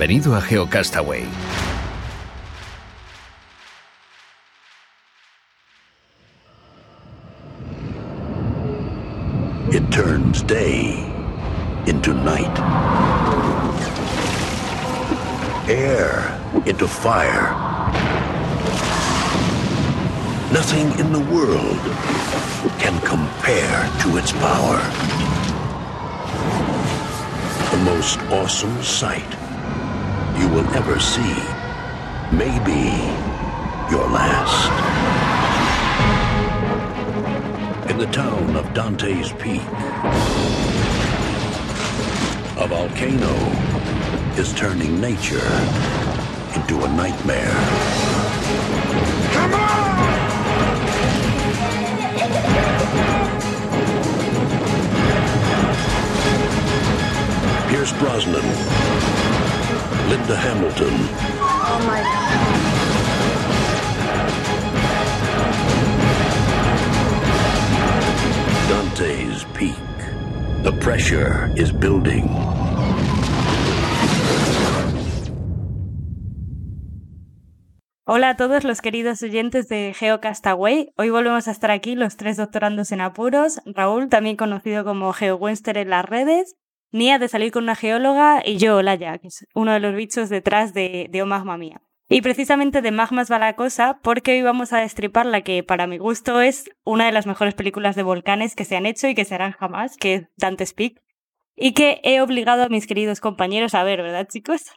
Bienvenido a GeoCastaway. It turns day into night. Air into fire. Nothing in the world can compare to its power. The most awesome sight you will ever see may be your last. In the town of Dante's Peak, a volcano is turning nature into a nightmare. Come on! Pierce Brosnan Linda Hamilton. Oh my God. Dante's Peak. The pressure is building. Hola a todos los queridos oyentes de GeoCastaway. Hoy volvemos a estar aquí los tres doctorandos en apuros. Raúl, también conocido como GeoWenster en las redes, Nia de salir con una geóloga y yo, Olaya, que es uno de los bichos detrás de, de O Magma Mía. Y precisamente de Magmas va la cosa porque hoy vamos a destripar la que para mi gusto es una de las mejores películas de volcanes que se han hecho y que se harán jamás, que es Dante's Peak. Y que he obligado a mis queridos compañeros a ver, ¿verdad chicos?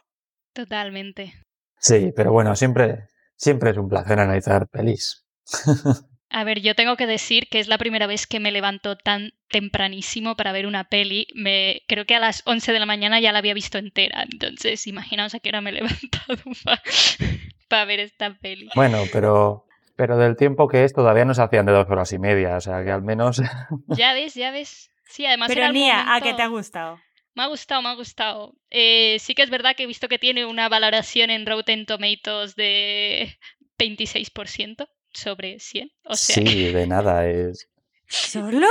Totalmente. Sí, pero bueno, siempre, siempre es un placer analizar pelis. A ver, yo tengo que decir que es la primera vez que me levanto tan tempranísimo para ver una peli. Me, creo que a las 11 de la mañana ya la había visto entera. Entonces, imaginaos a qué hora me he levantado para ver esta peli. Bueno, pero, pero del tiempo que es todavía no se hacían de dos horas y media. O sea, que al menos... Ya ves, ya ves. Sí, además Pero Nia, ¿a qué te ha gustado? Me ha gustado, me ha gustado. Eh, sí que es verdad que he visto que tiene una valoración en Rotten Tomatoes de 26% sobre 100. O sea... Sí, de nada. Es... ¿Solo?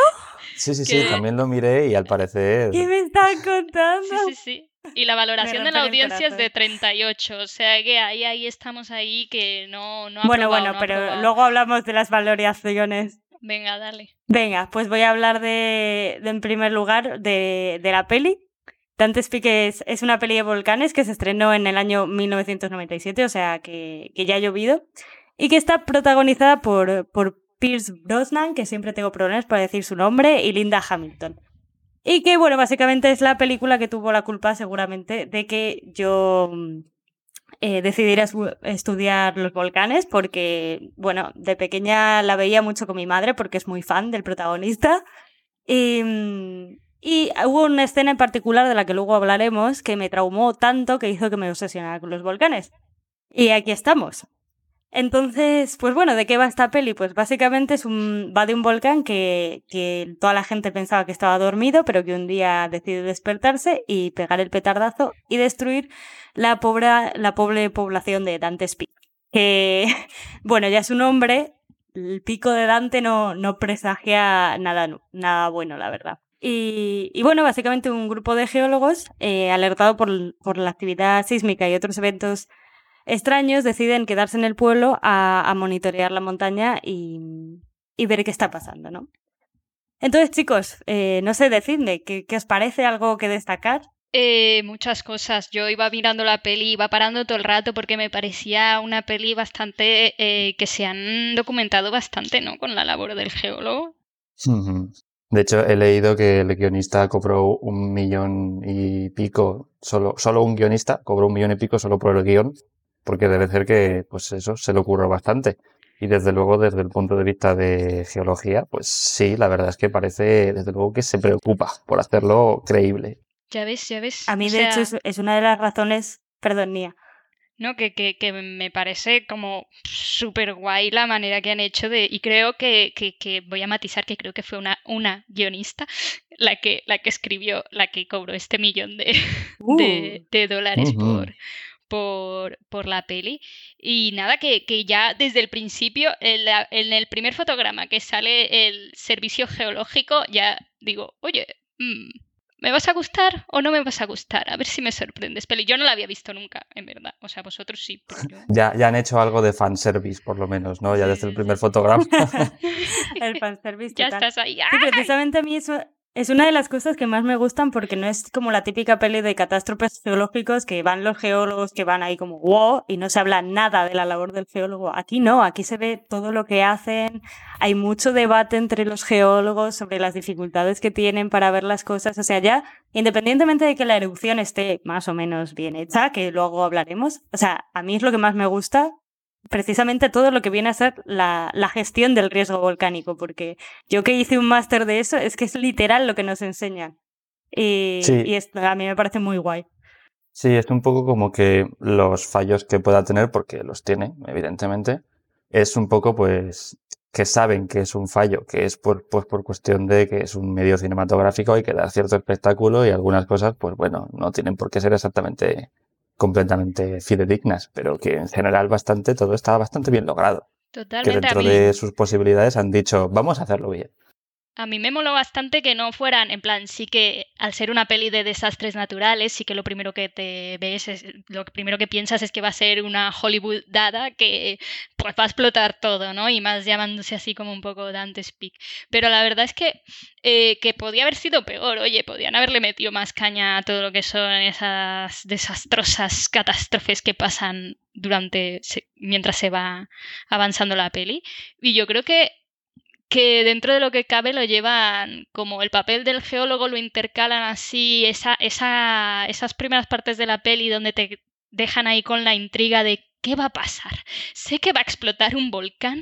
Sí, sí, sí, también lo miré y al parecer... ¿Qué me están contando? Sí, sí, sí. Y la valoración de la audiencia es de 38, o sea que ahí, ahí estamos ahí que no... no bueno, bueno, pero luego hablamos de las valoraciones. Venga, dale. Venga, pues voy a hablar de, en primer lugar de, de la peli. Dante's Peak es, es, una peli de volcanes que se estrenó en el año 1997, o sea que, que ya ha llovido y que está protagonizada por, por Pierce Brosnan, que siempre tengo problemas para decir su nombre, y Linda Hamilton. Y que, bueno, básicamente es la película que tuvo la culpa seguramente de que yo eh, decidiera estudiar los volcanes, porque, bueno, de pequeña la veía mucho con mi madre porque es muy fan del protagonista. Y, y hubo una escena en particular de la que luego hablaremos que me traumó tanto que hizo que me obsesionara con los volcanes. Y aquí estamos. Entonces, pues bueno, ¿de qué va esta peli? Pues básicamente es un, va de un volcán que, que toda la gente pensaba que estaba dormido, pero que un día decide despertarse y pegar el petardazo y destruir la pobre, la pobre población de Dante's Peak. Que, bueno, ya su nombre, el pico de Dante no, no presagia nada, nada bueno, la verdad. Y, y, bueno, básicamente un grupo de geólogos, eh, alertado por, por la actividad sísmica y otros eventos extraños deciden quedarse en el pueblo a, monitorear la montaña y, ver qué está pasando, ¿no? Entonces, chicos, eh, no sé, decidme, ¿qué, ¿qué, os parece algo que destacar? Eh, muchas cosas. Yo iba mirando la peli, iba parando todo el rato porque me parecía una peli bastante eh, que se han documentado bastante, ¿no? Con la labor del geólogo. De hecho, he leído que el guionista cobró un millón y pico, solo, solo un guionista cobró un millón y pico solo por el guion porque debe ser que, pues eso, se le ocurrió bastante. Y desde luego, desde el punto de vista de geología, pues sí, la verdad es que parece, desde luego, que se preocupa por hacerlo creíble. Ya ves, ya ves. A mí, O de hecho, es, es una de las razones. Perdón, Nia. No, que, que, que me parece como súper guay la manera que han hecho de. Y creo que, que, que voy a matizar que creo que fue una, una guionista la que, la que escribió, la que cobró este millón de, Uh, de, de dólares por, por, por la peli. Y nada, que, que ya desde el principio, en, la- en el primer fotograma que sale el servicio geológico, ya digo, oye, mm, ¿me vas a gustar o no me vas a gustar? A ver si me sorprendes. Peli, yo no la había visto nunca, en verdad. O sea, vosotros sí, pero yo... Ya, ya han hecho algo de fanservice, por lo menos, ¿no? Ya Sí, desde el sí, primer sí. fotograma. el fanservice Ya total. estás ahí. Sí, ¡ah! precisamente a mí eso es una de las cosas que más me gustan porque no es como la típica peli de catástrofes geológicos que van los geólogos que van ahí como wow y no se habla nada de la labor del geólogo. Aquí no, aquí se ve todo lo que hacen. Hay mucho debate entre los geólogos sobre las dificultades que tienen para ver las cosas. O sea, ya independientemente de que la erupción esté más o menos bien hecha, que luego hablaremos, o sea, a mí es lo que más me gusta precisamente todo lo que viene a ser la, la gestión del riesgo volcánico, porque yo que hice un máster de eso, es que es literal lo que nos enseñan. Y, Sí. y esto a mí me parece muy guay. Sí, es un poco como que los fallos que pueda tener, porque los tiene, evidentemente, es un poco pues que saben que es un fallo, que es por, pues por cuestión de que es un medio cinematográfico, hay que dar cierto espectáculo y algunas cosas, pues bueno, no tienen por qué ser exactamente completamente fidedignas, pero que en general bastante, todo está bastante bien logrado. Que Totalmente. A dentro de sus posibilidades han dicho, vamos a hacerlo bien. A mí me moló bastante que no fueran, en plan, sí que al ser una peli de desastres naturales, sí que lo primero que te ves, es, lo primero que piensas es que va a ser una Hollywood dada que pues va a explotar todo, ¿no? Y más llamándose así como un poco Dante's Peak. Pero la verdad es que, eh, que podía haber sido peor, oye, podían haberle metido más caña a todo lo que son esas desastrosas catástrofes que pasan durante, mientras se va avanzando la peli. Y yo creo que que dentro de lo que cabe lo llevan como el papel del geólogo lo intercalan así esa, esa, esas primeras partes de la peli donde te dejan ahí con la intriga de qué va a pasar. Sé que va a explotar un volcán,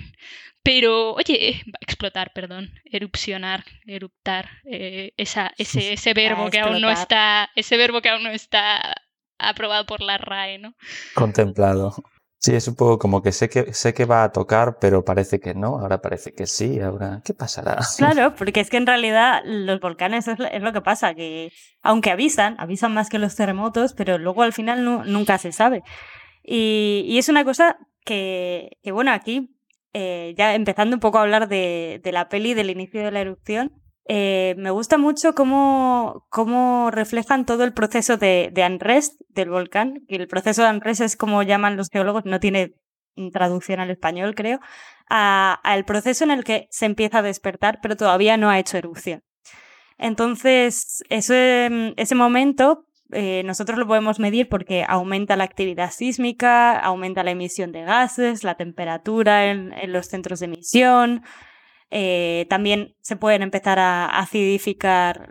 pero oye, va a explotar, perdón, erupcionar, eruptar, eh, esa, ese, ese verbo que aún no está, ese verbo que aún no está aprobado por la RAE, ¿no? Contemplado. Sí, es un poco como que sé que sé que va a tocar, pero parece que no, ahora parece que sí, ahora ¿qué pasará? Claro, porque es que en realidad los volcanes es, lo- que pasa, que aunque avisan, avisan más que los terremotos, pero luego al final nu- nunca se sabe. Y, y es una cosa que, que, bueno, aquí, eh, ya empezando un poco a hablar de, de la peli, del inicio de la erupción, eh, me gusta mucho cómo, cómo reflejan todo el proceso de, de unrest del volcán, que el proceso de unrest es como llaman los geólogos, no tiene mm, traducción al español, creo, al proceso en el que se empieza a despertar, pero todavía no ha hecho erupción. Entonces, ese, ese momento eh, nosotros lo podemos medir porque aumenta la actividad sísmica, aumenta la emisión de gases, la temperatura en, en los centros de emisión. Eh, también se pueden empezar a acidificar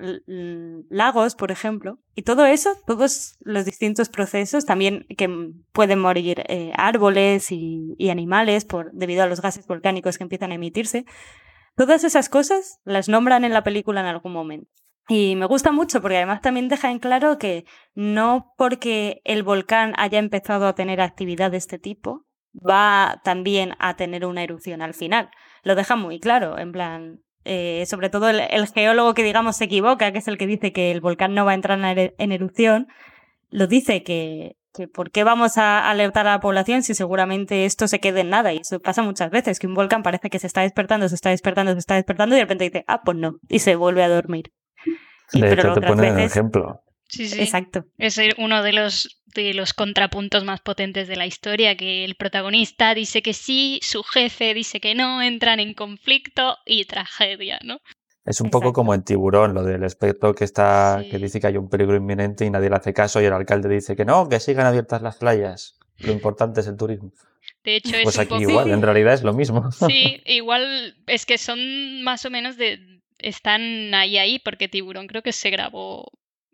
lagos, por ejemplo. Y todo eso, todos los distintos procesos, también que pueden morir eh, árboles y, y animales por, debido a los gases volcánicos que empiezan a emitirse. Todas esas cosas las nombran en la película en algún momento. Y me gusta mucho porque además también deja en claro que no porque el volcán haya empezado a tener actividad de este tipo, va también a tener una erupción al final. Lo deja muy claro, en plan, eh, sobre todo el, el geólogo que digamos se equivoca, que es el que dice que el volcán no va a entrar en, er- en erupción, lo dice que, que por qué vamos a alertar a la población si seguramente esto se quede en nada. Y eso pasa muchas veces, que un volcán parece que se está despertando, se está despertando, se está despertando y de repente dice, ah, pues no, y se vuelve a dormir. Y- De pero hecho, te ponen el veces- ejemplo. Sí, sí. Exacto. Es uno de los, de los contrapuntos más potentes de la historia, que el protagonista dice que sí, su jefe dice que no, entran en conflicto y tragedia, ¿no? Es un poco como en Tiburón, lo del experto que está, que dice que hay un peligro inminente y nadie le hace caso y el alcalde dice que no, que sigan abiertas las playas. Lo importante es el turismo. De hecho, es Pues un aquí poco... igual, en realidad es lo mismo. Sí, igual es que son más o menos de... Están ahí, ahí, porque Tiburón creo que se grabó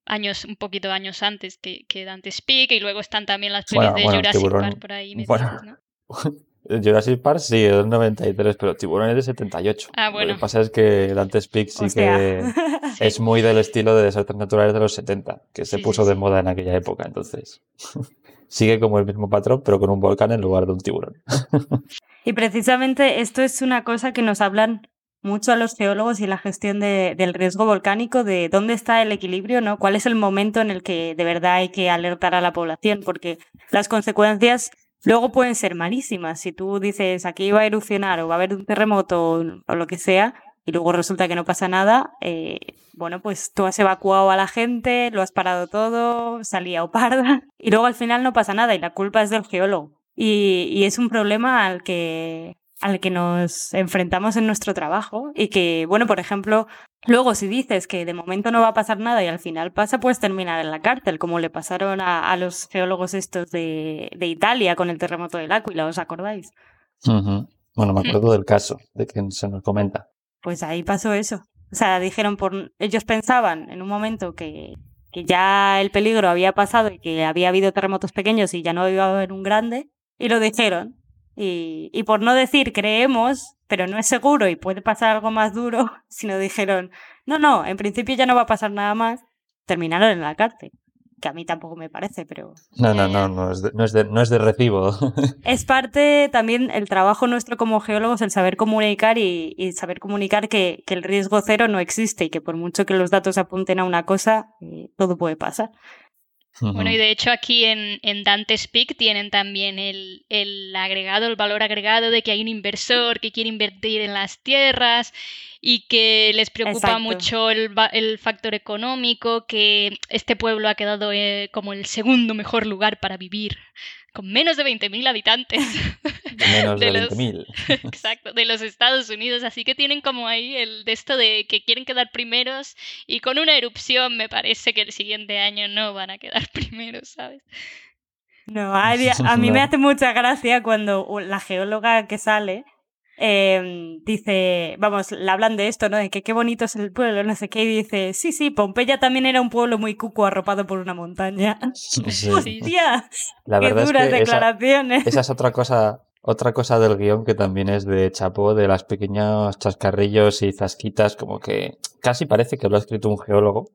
años, un poquito años antes que, que Dante's Peak y luego están también las pelis Bueno, de bueno, Jurassic Tiburón- Park por ahí bueno. ¿no? Jurassic Park sí, es del 93, pero Tiburón es de 78. Ah, Lo bueno. que pasa es que Dante's Peak sí que es muy del estilo de desastres naturales de los 70, que se Sí, sí, puso de sí. moda en aquella época, entonces sigue como el mismo patrón, pero con un volcán en lugar de un tiburón. Y precisamente esto es una cosa que nos hablan mucho a los geólogos y la gestión de- del riesgo volcánico, de dónde está el equilibrio, ¿no? ¿Cuál es el momento en el que de verdad hay que alertar a la población? Porque las consecuencias luego pueden ser malísimas. Si tú dices aquí va a erupcionar o va a haber un terremoto o, lo que sea, y luego resulta que no pasa nada, eh, bueno, pues tú has evacuado a la gente, lo has parado todo, salía o parda, y luego al final no pasa nada y la culpa es del geólogo. Y es un problema al que, al que nos enfrentamos en nuestro trabajo y que, bueno, por ejemplo, luego si dices que de momento no va a pasar nada y al final pasa, puedes terminar en la cárcel, como le pasaron a, a los geólogos estos de, de Italia con el terremoto del Áquila, ¿os acordáis? Bueno, me acuerdo del caso, de que se nos comenta. Pues ahí pasó eso. O sea, dijeron por ellos pensaban en un momento que, que ya el peligro había pasado y que había habido terremotos pequeños y ya no iba a haber un grande, y lo dijeron. Y, y por no decir creemos, pero no es seguro y puede pasar algo más duro, sino dijeron, no, no, en principio ya no va a pasar nada más, terminaron en la cárcel. Que a mí tampoco me parece, pero No, no, no, no es de, no es de, no es de recibo. Es parte también el trabajo nuestro como geólogos, el saber comunicar y, y saber comunicar que, que el riesgo cero no existe y que por mucho que los datos apunten a una cosa, eh, todo puede pasar. Bueno, y de hecho aquí en, en Dante's Peak tienen también el, el agregado, el valor agregado de que hay un inversor que quiere invertir en las tierras y que les preocupa Exacto. mucho el, el factor económico, que este pueblo ha quedado eh, como el segundo mejor lugar para vivir, con menos de 20.000 habitantes. Menos de, de los- 20.000. Exacto, de los Estados Unidos, así que tienen como ahí el de esto de que quieren quedar primeros y con una erupción me parece que el siguiente año no van a quedar primeros, ¿sabes? No, a, mí- a mí me hace mucha gracia cuando la geóloga que sale eh, dice, vamos, le hablan de esto, ¿no? De que qué bonito es el pueblo, no sé qué, y dice, sí, sí, Pompeya también era un pueblo muy cuco arropado por una montaña. Sí. ¡Hostia! La ¡Qué verdad es duras que esa, declaraciones! esa es otra cosa, otra cosa del guion que también es de Chapo, de las pequeños chascarrillos y zasquitas, como que casi parece que lo ha escrito un geólogo.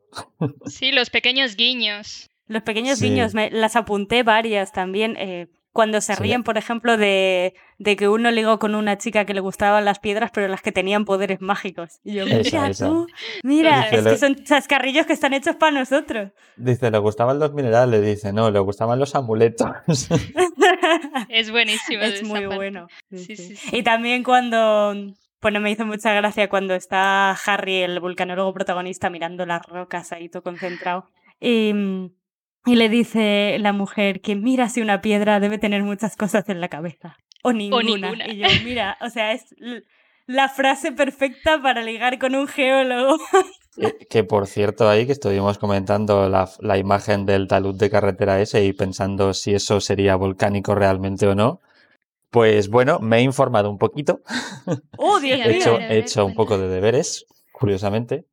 Sí, los pequeños guiños. Los pequeños Sí. guiños, me, las apunté varias también. eh, cuando se Sí. ríen, por ejemplo, de, de que uno ligó con una chica que le gustaban las piedras, pero las que tenían poderes mágicos. Y yo, mira esa. tú, mira, Dice es que son chascarrillos que están hechos para nosotros. Dice, le gustaban los minerales, dice, no, le gustaban los amuletos. Es buenísimo. es muy parte. bueno. Sí, Sí, sí. sí, sí. Y también cuando, bueno, me hizo mucha gracia cuando está Harry, el vulcanólogo protagonista, mirando las rocas ahí todo concentrado. Y, y le dice la mujer que mira si una piedra debe tener muchas cosas en la cabeza. O ninguna. ninguna. Y yo, mira, o sea, es la frase perfecta para ligar con un geólogo. Eh, que por cierto, ahí que estuvimos comentando la, la imagen del talud de carretera ese y pensando si eso sería volcánico realmente o no. Pues bueno, me he informado un poquito. ¡Oh, Dios He hecho, he hecho un poco de deberes, curiosamente.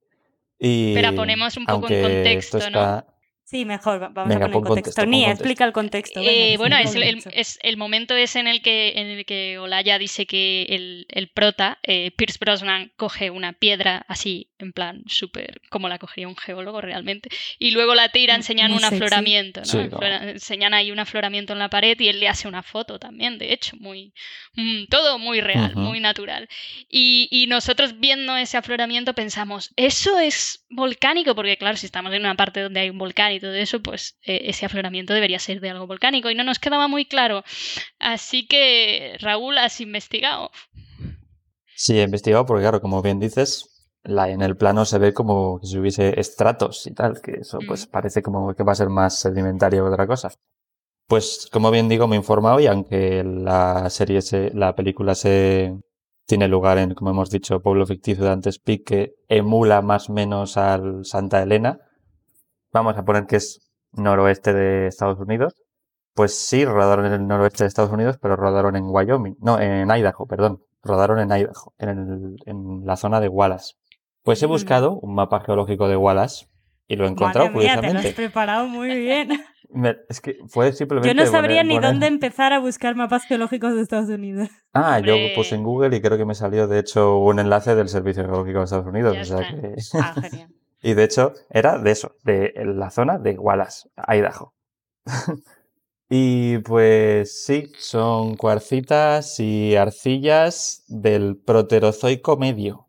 Y Pero ponemos un poco en contexto, esto ¿no? Sí, mejor, va- vamos Venga, a poner pon contexto. contexto, contexto. explica el contexto. venga, Eh, bueno, es el, mucho. es el momento es en el que, en el que Olaya dice que el, el prota, eh, Pierce Brosnan, coge una piedra así, en plan súper, como la cogería un geólogo realmente, y luego la tira, Mm, enseñan un afloramiento, ¿no? Sí, Enseñan ahí un afloramiento en la pared y él le hace una foto también, de hecho, muy mm, todo muy real, muy natural. Y, y nosotros viendo ese afloramiento pensamos, ¿eso es volcánico? Porque claro, si estamos en una parte donde hay un volcán y todo eso, pues eh, ese afloramiento debería ser de algo volcánico y no nos quedaba muy claro. Así que, Raúl, has investigado. Sí, he investigado porque, claro, como bien dices, la, en el plano se ve como si hubiese estratos y tal, que eso pues Mm. parece como que va a ser más sedimentario que otra cosa. Pues, como bien digo, me he informado y aunque la serie, se, la película se tiene lugar en, como hemos dicho, pueblo ficticio de Antes Peak, que emula más o menos al Santa Elena, vamos a poner que es noroeste de Estados Unidos. Pues sí, rodaron en el noroeste de Estados Unidos, pero rodaron en Wyoming. No, en Idaho, perdón. Rodaron en Idaho, en, el- en la zona de Wallace. Pues he Mm. buscado un mapa geológico de Wallace y lo he encontrado Madre mía, te lo has curiosamente. preparado muy bien. Me- es que fue simplemente. Yo no sabría poner- ni poner- dónde empezar a buscar mapas geológicos de Estados Unidos. Ah, yo puse en Google y creo que me salió, de hecho, un enlace del Servicio Geológico de Estados Unidos. Ya o sea está. que... Ah, genial. Y de hecho, era de eso, de la zona de Wallace, Idaho. y pues sí, son cuarcitas y arcillas del proterozoico medio,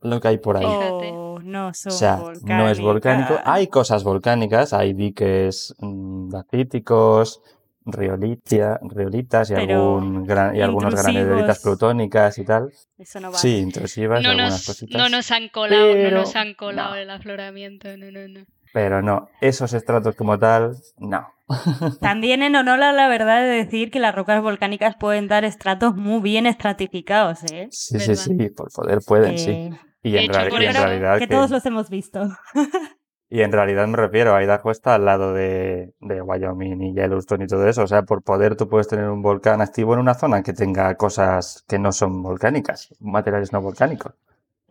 lo que hay por ahí. Fíjate. Oh, no son O sea, no es volcánico. Hay cosas volcánicas, hay diques mm, dacíticos, riolitia, riolitas y, Pero algún gran- y algunos granuleritas plutónicas y tal. Eso no vale. Sí, intrusivas, No algunas nos, cositas. no nos han colado, Pero- no nos han colado no. el afloramiento, no, no, no. Pero no, esos estratos como tal, no. También en honor a la verdad de decir que las rocas volcánicas pueden dar estratos muy bien estratificados, ¿eh? Sí, sí, ¿Verdad? sí, por poder pueden, sí. Que- Y en, hecho, y en realidad que que- todos los hemos visto. y en realidad me refiero a Idaho está al lado de, de Wyoming y Yellowstone y todo eso. O sea, por poder tú puedes tener un volcán activo en una zona que tenga cosas que no son volcánicas, materiales no volcánicos.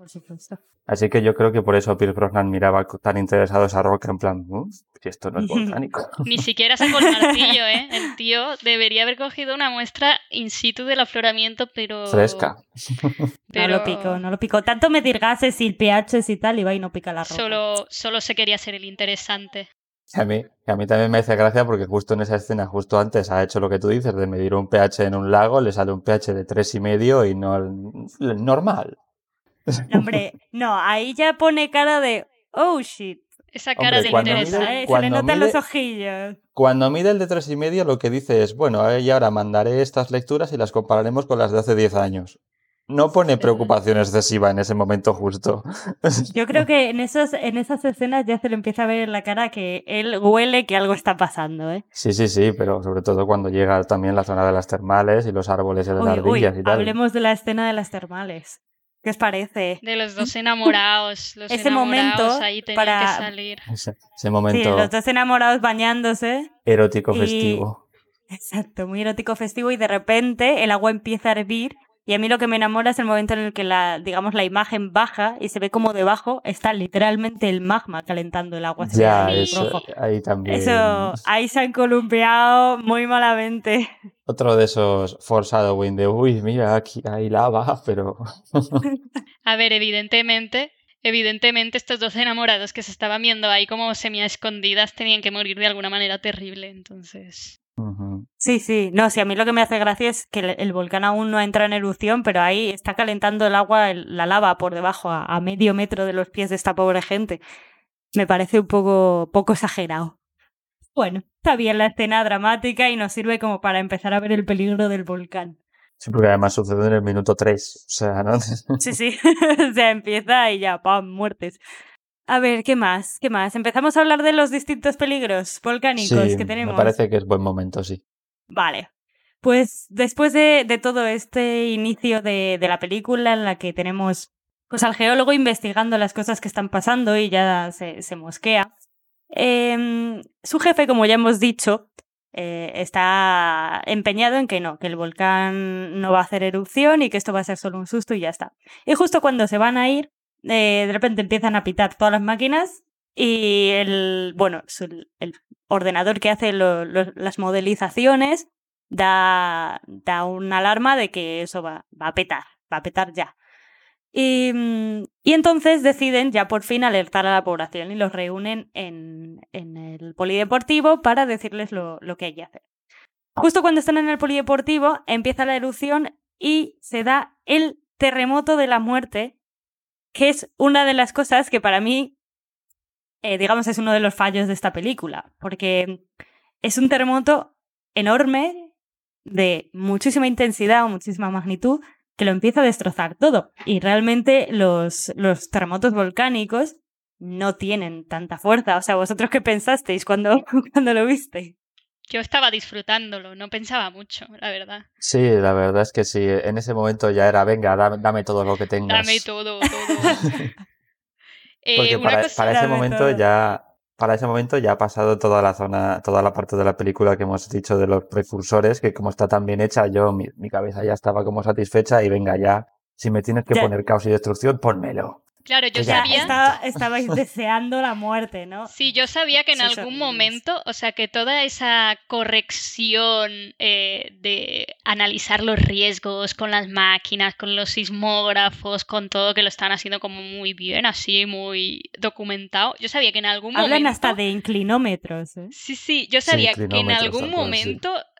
Por supuesto. Así que yo creo que por eso Pierce Brosnan miraba tan interesado esa roca en plan, "Mm, si esto no es volcánico. Ni siquiera sacó el martillo, ¿eh? El tío debería haber cogido una muestra in situ del afloramiento, pero... Fresca. Pero No lo pico, no lo pico. Tanto medir gases y pHs y tal, y va y no pica la roca. Solo, solo se quería ser el interesante. A mí, a mí también me hace gracia porque justo en esa escena, justo antes, ha hecho lo que tú dices de medir un pH en un lago, le sale un pH de tres y medio y no el, el normal. No, Hombre, no, ahí ya pone cara de, oh shit. Esa Hombre, cara de cuando interés. mide- ¿eh? Se le cuando notan mide- los ojillos. Cuando mide el de tres y medio, lo que dice es, bueno, eh, y ahora mandaré estas lecturas y las compararemos con las de hace 10 años. No pone preocupación excesiva en ese momento justo. Yo creo que en, esos, en esas escenas ya se le empieza a ver en la cara que él huele que algo está pasando, ¿eh? Sí, sí, sí, pero sobre todo cuando llega también la zona de las termales y los árboles y las Uy, uy, ardillas y tal. hablemos de la escena de las termales. ¿Qué os parece? De los dos enamorados. Los Ese enamorados momento ahí para- que salir. Ese, ese Sí, momento los dos enamorados bañándose. erótico y- festivo. Exacto, muy erótico festivo y de repente el agua empieza a hervir y a mí lo que me enamora es el momento en el que la, digamos, la imagen baja y se ve como debajo está literalmente el magma calentando el agua. se Ya, eso, rojo. ahí también. Eso, ahí se han columpiado muy malamente. Otro de esos foreshadowing de, uy, mira, aquí hay lava, pero... A ver, evidentemente, evidentemente estos dos enamorados que se estaban viendo ahí como semi escondidas tenían que morir de alguna manera terrible, entonces. Sí, sí, no, sí, a mí lo que me hace gracia es que el, el volcán aún no entra en erupción, pero ahí está calentando el agua, el- la lava por debajo, a, a medio metro de los pies de esta pobre gente. Me parece un poco, poco exagerado. Bueno, está bien la escena dramática y nos sirve como para empezar a ver el peligro del volcán. Sí, porque además sucede en el minuto 3. O sea, ¿no? Sí, sí, o sea, empieza y ya, ¡pam! Muertes. A ver, ¿qué más? ¿Qué más? Empezamos a hablar de los distintos peligros volcánicos Sí, que tenemos. me parece que es buen momento, sí. Vale. Pues después de, de todo este inicio de, de la película en la que tenemos pues al geólogo investigando las cosas que están pasando y ya se, se mosquea, em, su jefe, como ya hemos dicho, eh, está empeñado en que no, que el volcán no va a hacer erupción y que esto va a ser solo un susto y ya está. Y justo cuando se van a ir, eh, de repente empiezan a pitar todas las máquinas y el, bueno, el ordenador que hace las modelizaciones da, da una alarma de que eso va, va a petar, va a petar ya. Y, y entonces deciden ya por fin alertar a la población y los reúnen en, en el polideportivo para decirles lo, lo que hay que hacer. Justo cuando están en el polideportivo empieza la erupción y se da el terremoto de la muerte, que es una de las cosas que para mí, eh, digamos, es uno de los fallos de esta película, porque es un terremoto enorme, de muchísima intensidad o muchísima magnitud, que lo empieza a destrozar todo. Y realmente los, los terremotos volcánicos no tienen tanta fuerza. O sea, ¿vosotros qué pensasteis cuando, cuando lo viste? Yo estaba disfrutándolo, no pensaba mucho, la verdad. Sí, la verdad es que sí. En ese momento ya era, venga, dame, dame todo lo que tengas. Dame todo, todo. Eh, Porque para, cosa- para ese momento todo. ya, para ese momento ya ha pasado toda la zona, toda la parte de la película que hemos dicho de los precursores, que como está tan bien hecha, yo, mi, mi cabeza ya estaba como satisfecha y venga ya, si me tienes que Ya. poner caos y destrucción, pónmelo. Claro, yo ya sabía. Estaba- estabais deseando la muerte, ¿no? Sí, yo sabía que en algún momento, o sea, que toda esa corrección eh, de analizar los riesgos con las máquinas, con los sismógrafos, con todo que lo están haciendo como muy bien, así, muy documentado, yo sabía que en algún Hablan momento... hasta de inclinómetros, ¿eh? Sí, sí, yo Sí, sabía que en algún sí.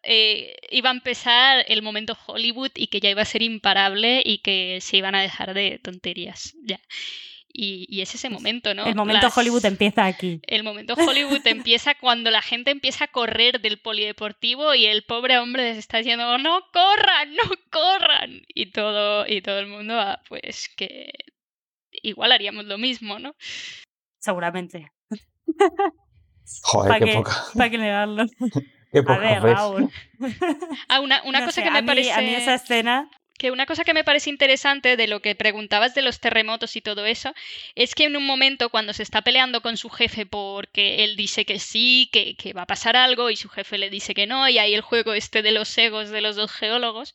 Eh, iba a empezar el momento Hollywood y que ya iba a ser imparable y que se iban a dejar de tonterías, ya. Y, y es ese momento, ¿no? El momento Las- Hollywood empieza aquí. el momento Hollywood empieza cuando la gente empieza a correr del polideportivo y el pobre hombre les está diciendo no corran, no corran y todo y todo el mundo ah, pues que igual haríamos lo mismo, ¿no? Seguramente. Joder, ¿Para qué poca, ¿Para negarlo? qué A ver. Raúl. Ah, una, una no cosa sé, que a me mí- parece A mí esa escena... que una cosa que me parece interesante de lo que preguntabas de los terremotos y todo eso, es que en un momento cuando se está peleando con su jefe porque él dice que sí, que, que va a pasar algo y su jefe le dice que no, y ahí el juego este de los egos de los dos geólogos,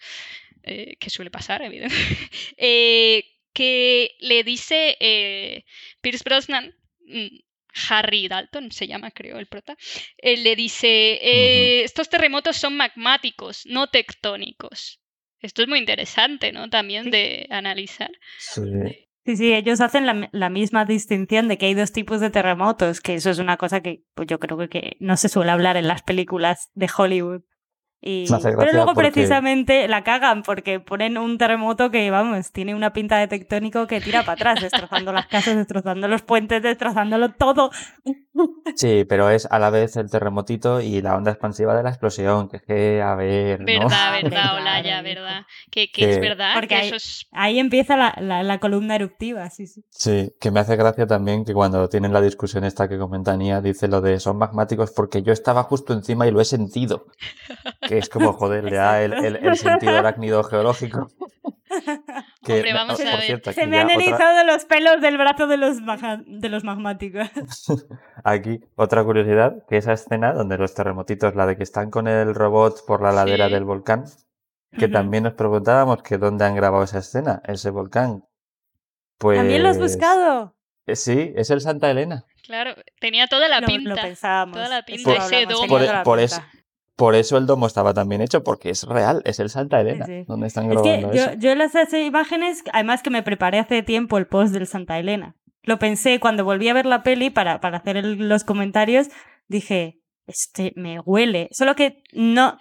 eh, que suele pasar, evidentemente, eh, que le dice eh, Pierce Brosnan, mm, Harry Dalton se llama, creo, el prota, eh, le dice, eh, estos terremotos son magmáticos, no tectónicos. Esto es muy interesante, ¿no? También de analizar. Sí. Sí, sí, ellos hacen la, la misma distinción de que hay dos tipos de terremotos, que eso es una cosa que pues yo creo que, que no se suele hablar en las películas de Hollywood. Y, pero luego porque- precisamente la cagan porque ponen un terremoto que, vamos, tiene una pinta de tectónico que tira para atrás, destrozando las casas, destrozando los puentes, destrozándolo todo. Sí, pero es a la vez el terremotito y la onda expansiva de la explosión, que es que, a ver, ¿no? Verdad, Ah, verdad, Olaya, verdad. Que, que es verdad, Porque que hay- eso es... Ahí empieza la, la, la columna eruptiva, sí, sí. Sí, que me hace gracia también que cuando tienen la discusión esta que comenta Nia, dice lo de son magmáticos porque yo estaba justo encima y lo he sentido. Que es como, joder, le da el, el- el sentido arácnido geológico. Que, Hombre, vamos a ver. cierto, Se me han otra- erizado los pelos del brazo de los, de los magmáticos. Aquí, otra curiosidad, que esa escena donde los terremotitos, la de que están con el robot por la ladera Sí. del volcán, que también nos preguntábamos que dónde han grabado esa escena, ese volcán. Pues... ¿También lo has buscado? eh, Sí, es el Santa Elena. Claro, tenía toda la pinta. Lo pensábamos. toda la pinta, ese domo. Por, por pinta. Eso, por eso el domo estaba tan bien hecho, porque es real, es el Santa Elena, sí. donde están Es que grabando yo, eso. yo las hace imágenes, además que me preparé hace tiempo el post del Santa Elena. Lo pensé cuando volví a ver la peli para, para hacer el- los comentarios, dije, este me huele. Solo que no,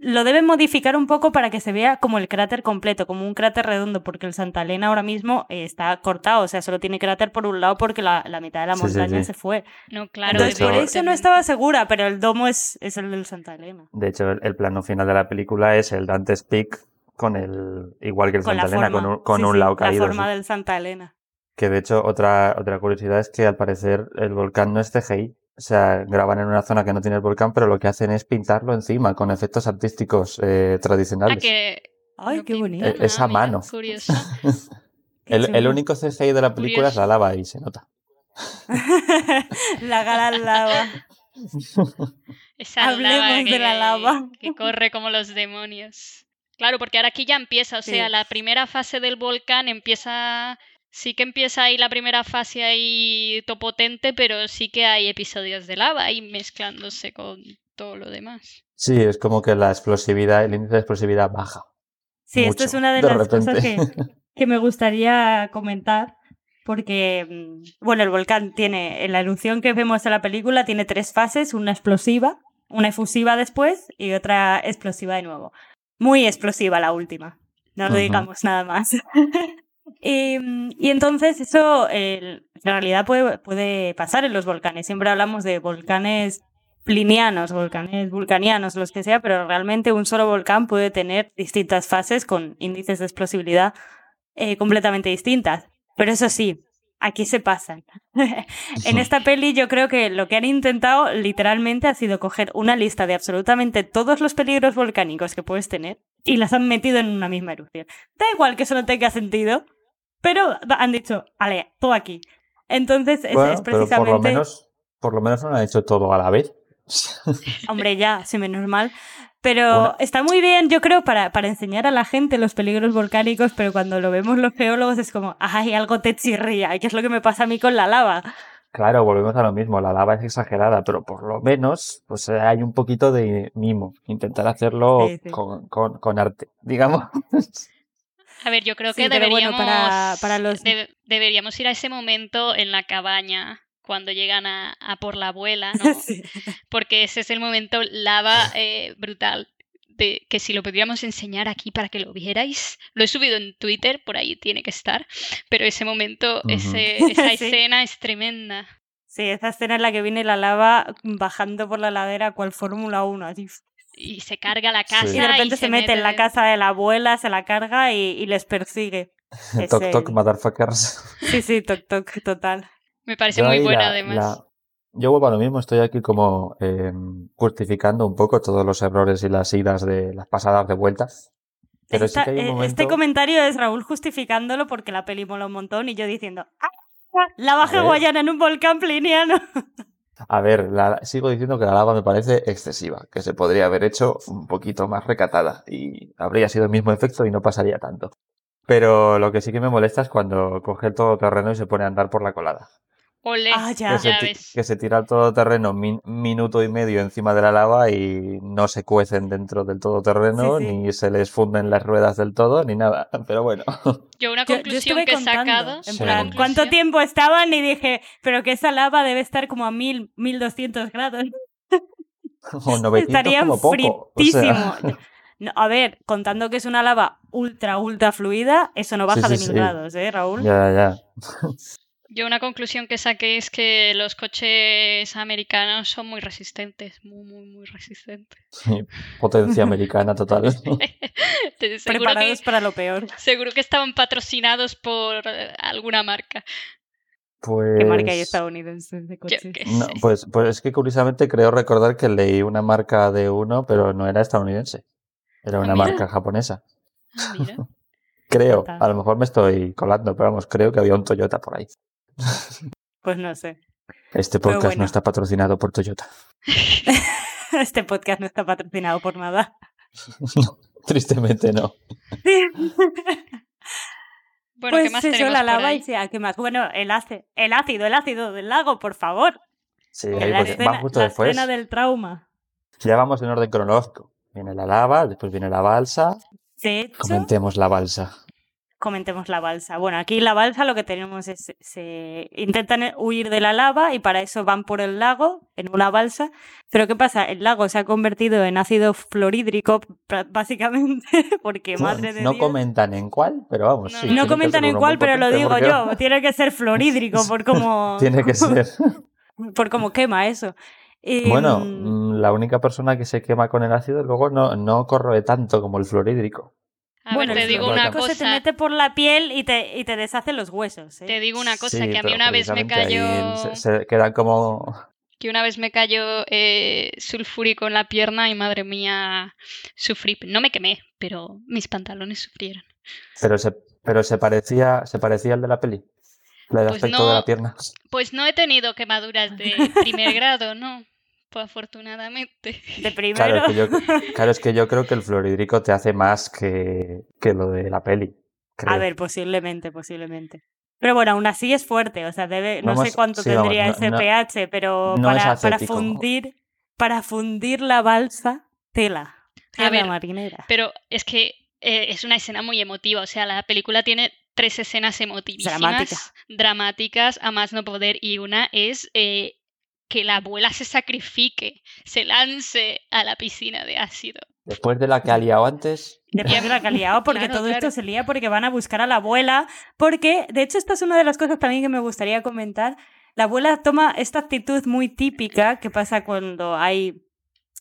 lo deben modificar un poco para que se vea como el cráter completo, como un cráter redondo, porque el Santa Elena ahora mismo eh, está cortado, o sea, solo tiene cráter por un lado porque la, la mitad de la Sí, sí, montaña sí. se fue. No, claro. Entonces, por eso no estaba segura, pero el domo es, es el del Santa Elena. De hecho, el, el plano final de la película es el Dante's Peak con el, igual que el Con la Santa Elena, forma, con un, con sí, un sí, lado la caído. forma sí. del Santa Elena. Que de hecho, otra, otra curiosidad es que al parecer el volcán no es CGI. O sea, graban en una zona que no tiene el volcán, pero lo que hacen es pintarlo encima con efectos artísticos eh, Ah, tradicionales. que... Ay, no qué bonito. Eh, es a mira, mano. Curioso. El, único CGI de la película es la lava y se nota. la gran lava. Esa Hablemos lava de que, la lava. que corre como los demonios. Claro, porque ahora aquí ya empieza, o sea, Sí. la primera fase del volcán empieza, sí que empieza ahí la primera fase ahí topotente, pero sí que hay episodios de lava ahí mezclándose con todo lo demás. Sí, es como que la explosividad, el índice de explosividad baja. Sí, esto es una de, de las cosas que, me gustaría comentar. Porque, mm, bueno, el volcán tiene, en la erupción que vemos en la película, tiene tres fases: una explosiva, una efusiva después y otra explosiva de nuevo. Muy explosiva la última. No lo digamos nada más. y, mm, y entonces eso eh, en realidad puede, puede pasar en los volcanes. Siempre hablamos de volcanes plinianos, volcanes vulcanianos, los que sea, pero realmente un solo volcán puede tener distintas fases con índices de explosibilidad eh, completamente distintas. Pero eso sí, aquí se pasan. en esta peli yo creo que lo que han intentado literalmente ha sido coger una lista de absolutamente todos los peligros volcánicos que puedes tener y las han metido en una misma erupción. Da igual que eso no tenga sentido, pero han dicho, vale, todo aquí. Entonces es, Bueno, es pero precisamente... por lo menos, por lo menos no lo han hecho todo a la vez. Hombre, ya, sí, menos mal. Pero está muy bien, yo creo, para, para enseñar a la gente los peligros volcánicos, pero cuando lo vemos los geólogos es como, ay, algo te chirría, y que es lo que me pasa a mí con la lava. Claro, volvemos a lo mismo, la lava es exagerada, pero por lo menos pues eh, hay un poquito de mimo, intentar hacerlo Sí, sí. Con, con- con arte, digamos. A ver, yo creo Sí, que pero bueno, deberíamos, para- para los- debe- deberíamos ir a ese momento en la cabaña cuando llegan a, a por la abuela, ¿no? Sí. Porque ese es el momento lava eh, brutal. De, que si lo pudiéramos enseñar aquí para que lo vierais. Lo he subido en Twitter, por ahí tiene que estar. Pero ese momento, ese, esa Sí. escena es tremenda. Sí, esa escena en la que viene la lava bajando por la ladera cual Fórmula 1, así. Y se carga la Sí. casa. Y de repente se, mete en la casa de la abuela, se la carga y, y les persigue. Toc toc, motherfuckers. Sí, sí, toc toc, total. Me parece Yo muy buena, la- además. la- Yo vuelvo a lo mismo, estoy aquí como eh, justificando un poco todos los errores y las idas de las pasadas de vueltas. Pero Esta- sí que hay un eh, momento... Este comentario es Raúl justificándolo porque la peli mola un montón y yo diciendo, ¡Ah! La baja hawaiana en un volcán pliniano. A ver, la- sigo diciendo que la lava me parece excesiva, que se podría haber hecho un poquito más recatada y habría sido el mismo efecto y no pasaría tanto. Pero lo que sí que me molesta es cuando coge el todoterreno y se pone a andar por la colada. Ole, Ah, ya. Que se, ya ti- ves. que se tira el todoterreno min- minuto y medio encima de la lava y no se cuecen dentro del todoterreno, Sí, sí. ni se les funden las ruedas del todo, ni nada. Pero bueno, Yo una Yo, yo conclusión que he sacado. en Sí. plan, ¿cuánto tiempo estaban? Y dije, pero que esa lava debe estar como a mil, 1200 grados. o 900 Estaría como poco. o sea, fritísimo. No, a ver, contando que es una lava ultra, ultra fluida, eso no Sí, baja sí, de mil sí. grados, ¿eh, Raúl? ya, ya. Yo una conclusión que saqué es que los coches americanos son muy resistentes, muy, muy, muy resistentes. Sí, Potencia americana total. Preparados que, para lo peor. seguro que estaban patrocinados por eh, alguna marca. Pues... ¿Qué marca hay estadounidense de coches? No, pues, pues es que curiosamente creo recordar que leí una marca de uno, pero no era estadounidense. Era una mira. marca japonesa. Ah, mira. Creo, a lo mejor me estoy colando, pero vamos, creo que había un Toyota por ahí. Pues no sé. Este podcast bueno. no está patrocinado por Toyota. Este podcast no está patrocinado por nada. No, tristemente no. Bueno, ¿qué pues más eso, la lava ahí? y sea, ¿qué más? Bueno, el, ácido, el ácido, el ácido del lago, por favor. Sí, la porque va escena, justo la después. escena del trauma. Ya vamos en orden cronológico. Viene la lava, después viene la balsa. De hecho, Comentemos la balsa. Comentemos la balsa. Bueno, aquí la balsa lo que tenemos es, se intentan huir de la lava y para eso van por el lago en una balsa. Pero ¿qué pasa? El lago se ha convertido en ácido fluorhídrico básicamente porque madre de no Dios. comentan en cuál, pero vamos. No, sí, no comentan en cuál, pero lo digo porque- yo. Tiene que ser fluorhídrico por cómo, Tiene que ser. por cómo quema eso. Y, Bueno, mm, mm, la única persona que se quema con el ácido luego no, no corroe tanto como el fluorhídrico. A bueno, ver, te digo una fluorhídrico se te cosa. mete por la piel y te, y te deshace los huesos. ¿eh? Te digo una cosa, Sí, que a mí una vez me cayó. Se, se quedan como. Que una vez me cayó eh, sulfúrico en la pierna y madre mía, sufrí. No me quemé, pero mis pantalones sufrieron. Pero se, pero se parecía, se parecía al de la peli. El Pues aspecto no. de la pierna. Pues no he tenido quemaduras de primer grado, ¿no? Pues afortunadamente. De primero. Claro es, que yo, claro, es que yo creo que el fluorhídrico te hace más que, que lo de la peli. creo. A ver, posiblemente, posiblemente. Pero bueno, aún así es fuerte, o sea, debe, no sé cuánto sí, vamos, tendría no- ese no- pH, pero no para, fundir, para fundir la balsa, tela, tela ver, marinera. Pero es que eh, es una escena muy emotiva. O sea, la película tiene tres escenas emotivísimas, Dramática. dramáticas, a más no poder. Y una es eh, que la abuela se sacrifique, se lance a la piscina de ácido. Después de la que ha liado antes, Después de la que ha liado, porque Claro, todo claro. esto se lía porque van a buscar a la abuela, porque de hecho esta es una de las cosas también que me gustaría comentar. La abuela toma esta actitud muy típica que pasa cuando hay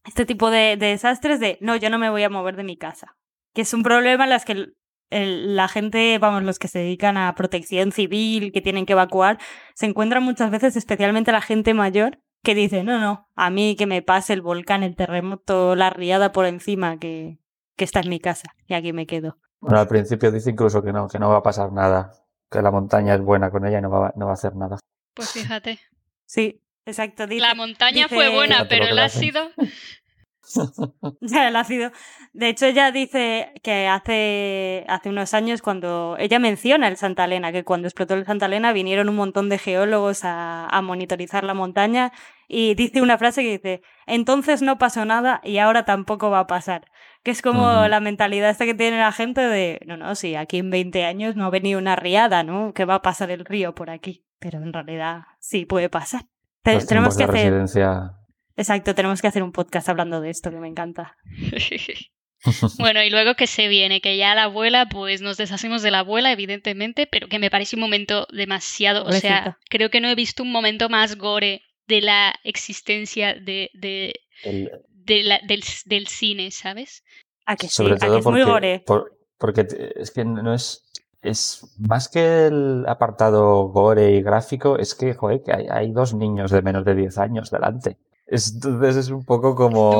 este tipo de, de desastres de no, yo no me voy a mover de mi casa, que es un problema en las que el- la gente, vamos, los que se dedican a protección civil, que tienen que evacuar, se encuentran muchas veces, especialmente la gente mayor, que dice, no, no, a mí que me pase el volcán, el terremoto, la riada por encima, que, que esta es mi casa y aquí me quedo. bueno, al principio dice incluso que no, que no va a pasar nada. Que la montaña es buena con ella y no va, no va a hacer nada. Pues fíjate. Sí, exacto. Dice, La montaña dice- fue buena, pero el hacen. ácido. Ya, el ácido. De hecho, ella dice que hace, hace unos años, cuando ella menciona el Santa Elena, que cuando explotó el Santa Elena vinieron un montón de geólogos a, a monitorizar la montaña y dice una frase que dice, entonces no pasó nada y ahora tampoco va a pasar. Que es como la mentalidad esta que tiene la gente de, no, no, sí, aquí en 20 años no ha venido una riada, ¿no? Que va a pasar el río por aquí. Pero en realidad sí puede pasar. Te- Los tenemos que hacer, residencia. Exacto, tenemos que hacer un podcast hablando de esto, que me encanta. Bueno, y luego que se viene, que ya la abuela, pues nos deshacemos de la abuela, evidentemente, pero que me parece un momento demasiado, o sea, creo que no he visto un momento más gore de la existencia de, de, El- de la- del, del cine, ¿sabes? A que sí, sobre a que todo es muy porque, gore. por- porque es que no es. Es más que el apartado gore y gráfico, es que, joder, que hay, hay dos niños de menos de 10 años delante. Es- Entonces es un poco como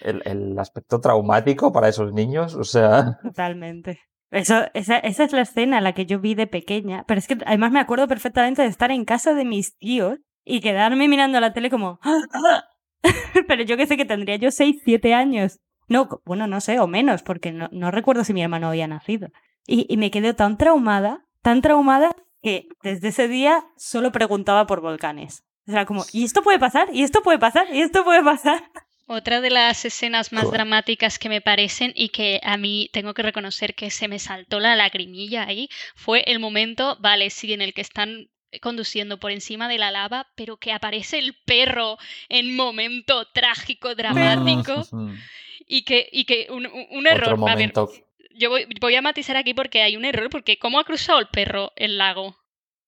el, el aspecto traumático para esos niños. O sea, Totalmente. Eso, esa, esa es la escena en la que yo vi de pequeña. Pero es que además me acuerdo perfectamente de estar en casa de mis tíos y quedarme mirando la tele como. Pero yo que sé que tendría yo 6, 7 años. No, bueno, no sé, o menos, porque no, no recuerdo si mi hermano había nacido. Y, y me quedé tan traumada, tan traumada, que desde ese día solo preguntaba por volcanes. O sea, como, ¿y esto puede pasar? ¿Y esto puede pasar? ¿Y esto puede pasar? Otra de las escenas más Joder. dramáticas que me parecen y que a mí tengo que reconocer que se me saltó la lagrimilla ahí fue el momento, vale, sí, en el que están conduciendo por encima de la lava, pero que aparece el perro en momento trágico, dramático y que, y que un, un- error. otro A ver, yo voy, voy a matizar aquí porque hay un error, porque ¿cómo ha cruzado el perro el lago?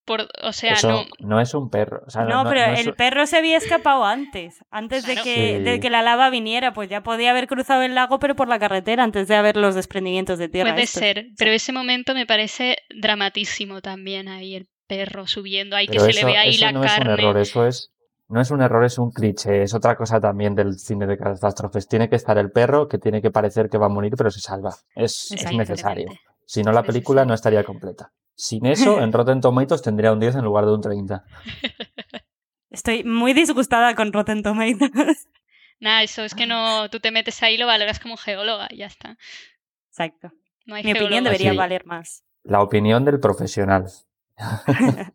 Por, o sea, Eso no, no es un perro. o sea, No, pero no es el perro se había escapado antes, antes de que, Sí. de que la lava viniera, pues ya podía haber cruzado el lago, pero por la carretera, antes de haber los desprendimientos de tierra. Puede estos. ser, pero ese momento me parece dramatísimo también ahí el perro subiendo ahí que pero se eso, le ve ahí eso la no es un error, eso es. No es un error, es un cliché. Es otra cosa también del cine de catástrofes. Tiene que estar el perro que tiene que parecer que va a morir, pero se salva. Es, es necesario. Si no, la película no estaría completa. Sin eso, en Rotten Tomatoes tendría un 10 en lugar de un 30. Estoy muy disgustada con Rotten Tomatoes. Nada, eso es que no, tú te metes ahí y lo valoras como geóloga y ya está. Exacto. No hay Mi opinión debería Así. valer más. La opinión del profesional.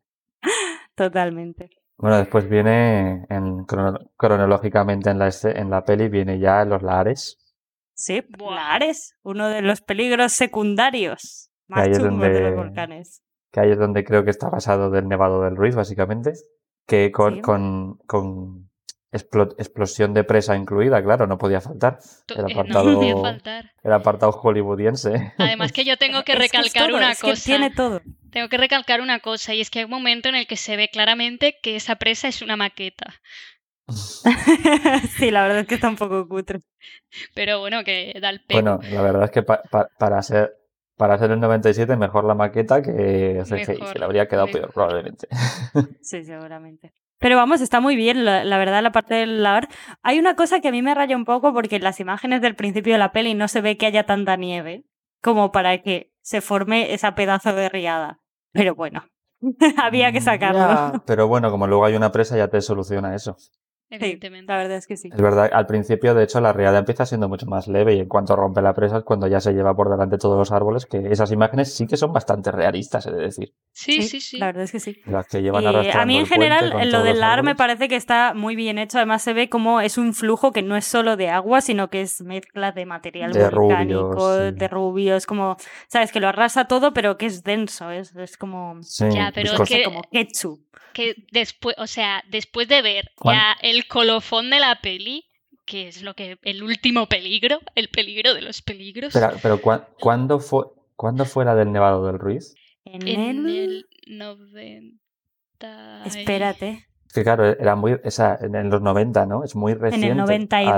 Totalmente. Bueno, después viene en, crono- cronológicamente en la, en la peli, viene ya los lares. Sí, Buah. Lares, uno de los peligros secundarios más chungos de los donde- volcanes. que ahí es donde creo que está basado del Nevado del Ruiz, básicamente, que con, Sí. con, con explo- explosión de presa incluida, claro, no podía faltar. El eh, no apartado, podía faltar. el apartado hollywoodiense. Además que yo tengo que es recalcar todo, una es que cosa. tiene todo. Tengo que recalcar una cosa y es que hay un momento en el que se ve claramente que esa presa es una maqueta. sí, la verdad es que está un poco cutre. Pero bueno, que da el pego. Bueno, la verdad es que pa- pa- para ser para hacer el 97 mejor la maqueta que CGI, Mejor, se le habría quedado mejor. peor probablemente. Sí, seguramente. Pero vamos, está muy bien, la, la verdad, la parte del lavar. Hay una cosa que a mí me raya un poco porque en las imágenes del principio de la peli no se ve que haya tanta nieve como para que se forme esa pedazo de riada. Pero bueno, había que sacarlo. Ya, pero bueno, como luego hay una presa ya te soluciona eso. Sí, evidentemente. la verdad es que sí. Es verdad, al principio, de hecho, la riada empieza siendo mucho más leve y en cuanto rompe la presa es cuando ya se lleva por delante todos los árboles, que esas imágenes sí que son bastante realistas, he de decir. Sí, sí, sí. La verdad es que sí. Las que llevan arrastrando a mí en general lo del lar me parece que está muy bien hecho. Además se ve como es un flujo que no es solo de agua, sino que es mezcla de material De volcánico, rubios, sí. de rubios, como, sabes, que lo arrasa todo, pero que es denso, es, es como, Sí, Ya, pero es que- como ketchup. Que después, o sea, después de ver ¿Cuán- ya el colofón de la peli, que es lo que el último peligro, el peligro de los peligros, pero ¿cuán- ¿cuándo fue, ¿cuándo fue la del Nevado del Ruiz? En, en el... el 90. y- Espérate, Es que claro, era muy, esa, en en los 90, ¿no? Es muy en reciente. el al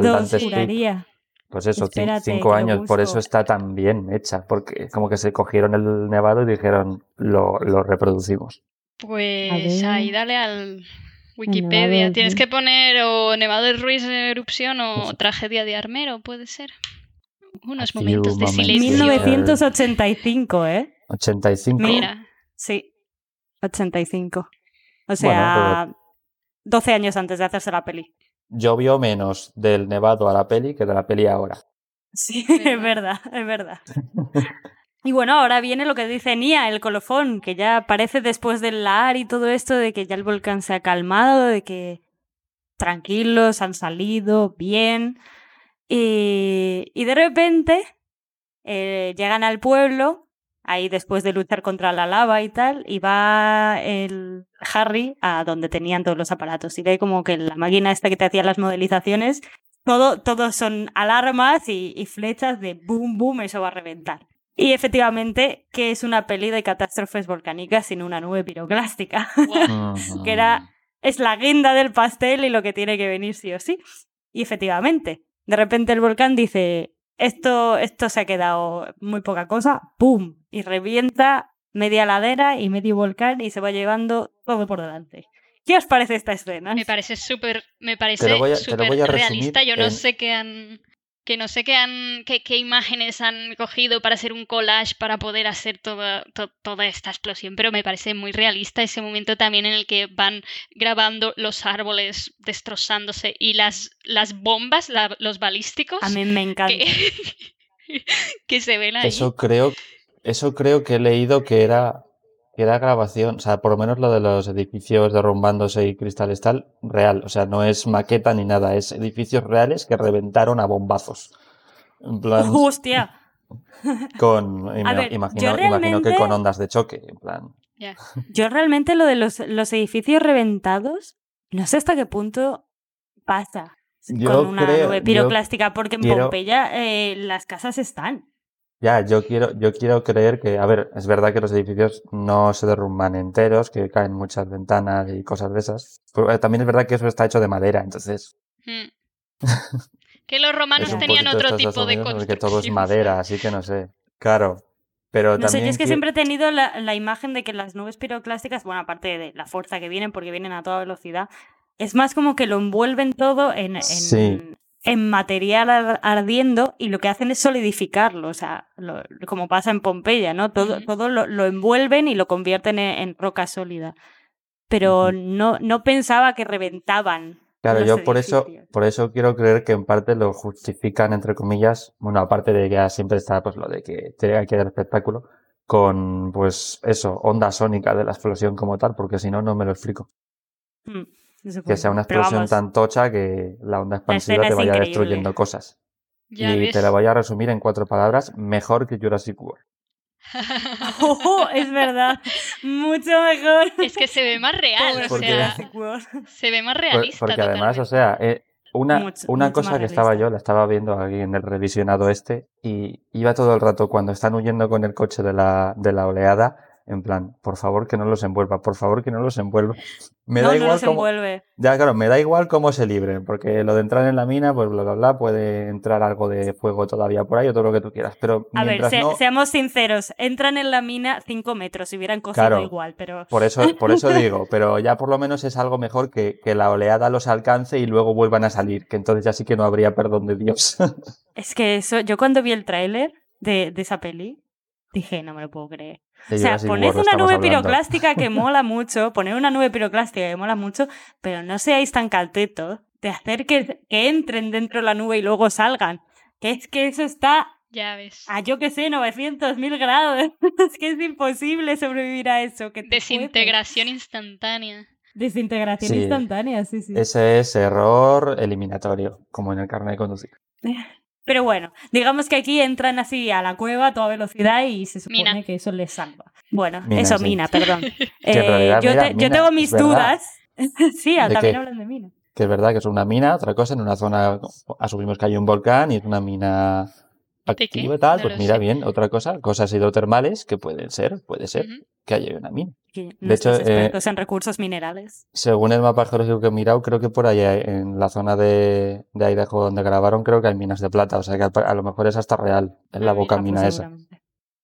92 Dante's Peak. juraría. Pues eso, Espérate, cinco años, por eso está tan bien hecha, porque como que se cogieron el nevado y dijeron, lo, lo reproducimos. Pues ahí dale al Wikipedia. Tienes que poner o Nevado del Ruiz en erupción o tragedia de Armero, puede ser. Unos momentos de silencio. later. 1985, ¿eh? 85. Mira, Sí, 85. O Bueno, sea, 12 años antes de hacerse la peli. llovió menos del nevado a la peli que de la peli ahora. Sí, Verdad. es verdad, es verdad. Y bueno, ahora viene lo que dice Nia, el colofón, que ya parece después del LAR y todo esto, de que ya el volcán se ha calmado, de que tranquilos, han salido bien. Y, y de repente eh, llegan al pueblo, ahí después de luchar contra la lava y tal, y va el Harry a donde tenían todos los aparatos. Y ve como que la máquina esta que te hacía las modelizaciones, todo, todo son alarmas y, y flechas de boom, boom, eso va a reventar. Y efectivamente, que es una peli de catástrofes volcánicas sin una nube piroclástica. Que era, es la guinda del pastel y lo que tiene que venir sí o sí. Y efectivamente, de repente el volcán dice, esto, esto se ha quedado muy poca cosa, ¡pum! Y revienta media ladera y medio volcán y se va llevando todo por delante. ¿Qué os parece esta escena? Me parece súper, me parece súper realista. Yo no en- sé qué han, que no sé qué han, qué, qué imágenes han cogido para hacer un collage para poder hacer toda, to- toda esta explosión, pero me parece muy realista ese momento también en el que van grabando los árboles destrozándose y las, las bombas, la- los balísticos A mí me encanta. que, que se ven ahí. Eso creo, eso creo que he leído que era, era grabación, o sea, por lo menos lo de los edificios derrumbándose y cristales tal, real, o sea, no es maqueta ni nada, es edificios reales que reventaron a bombazos. En plan, ¡Hostia! con, ima- ver, yo imagino, imagino que con ondas de choque, en plan. Yo realmente lo de los, los edificios reventados, no sé hasta qué punto pasa Yo con una creo- nube piroclástica, porque en quiero- Pompeya eh, las casas están. Ya, yo quiero, yo quiero creer que, a ver, es verdad que los edificios no se derrumban enteros, que caen muchas ventanas y cosas de esas. Pero eh, también es verdad que eso está hecho de madera, entonces Mm. que los romanos tenían otro tipo de construcción. que todo es madera, así que no sé. Claro, pero No sé, también yo es que siempre he tenido la, la imagen de que las nubes piroclásticas, bueno, aparte de la fuerza que vienen, porque vienen a toda velocidad, es más como que lo envuelven todo en, en, Sí. En material ar- ardiendo y lo que hacen es solidificarlo, o sea, lo- como pasa en Pompeya, ¿no? Todo, todo lo, lo envuelven y lo convierten en, en roca sólida. Pero no, no pensaba que reventaban. Claro, yo por eso, por eso quiero creer que en parte lo justifican, entre comillas, bueno, aparte de que ya siempre está pues lo de que tiene que dar espectáculo, con pues eso, onda sónica de la explosión como tal, porque si no, no me lo explico. Mm, no Que sea una explosión vamos, tan tocha que la onda expansiva te vaya increíble. destruyendo cosas. Ya y ves. te la voy a resumir en cuatro palabras, mejor que Jurassic World. Oh, es verdad, mucho mejor. Es que se ve más real, o Porque- sea, Jurassic World. se ve más realista. Porque además, o sea, eh, una, Mucho- una mucho cosa que estaba yo, la estaba viendo aquí en el revisionado este, y iba todo el rato cuando están huyendo con el coche de la, de la oleada, en plan, por favor que no los envuelva, por favor que no los envuelva. Me no, da no igual los cómo, envuelve. ya claro, me da igual cómo se libren, porque lo de entrar en la mina, pues bla bla bla, puede entrar algo de fuego todavía por ahí o todo lo que tú quieras, pero A ver, se- no, seamos sinceros, entran en la mina 5 metros, si hubieran cogido Claro. igual, pero... Por eso, por eso digo, pero ya por lo menos es algo mejor que, que la oleada los alcance y luego vuelvan a salir, que entonces ya sí que no habría perdón de Dios. Es que eso, yo cuando vi el tráiler de, de esa peli, dije, no me lo puedo creer. O sea, poned una nube hablando. piroclástica que mola mucho, poned una nube piroclástica que mola mucho, pero no seáis tan caltetos de hacer que, que entren dentro de la nube y luego salgan. Que es que eso está Ya ves. a yo que sé, 900, 1000 grados. es que es imposible sobrevivir a eso. Que. Desintegración instantánea. Desintegración Sí. instantánea, sí, sí. Ese es error eliminatorio, como en el carnet de conducir. Pero bueno, digamos que aquí entran así a la cueva a toda velocidad y se supone Mina. que eso les salva. Bueno, Mina, eso, sí. mina, perdón. Eh, realidad, yo, mira, te- yo tengo mis dudas. sí, ¿De también hablan de mina. Que es verdad que es una mina, otra cosa, en una zona, asumimos que hay un volcán y es una mina. Activa y tal, No pues mira sé. bien, otra cosa, cosas hidrotermales que pueden ser, puede ser que haya una mina. De hecho, eh, en recursos minerales. Según el mapa geológico que he mirado, creo que por allá en la zona de, de Idaho donde grabaron, creo que hay minas de plata. O sea que a, a lo mejor es hasta real. Es la Ah, boca mira, mina pues esa.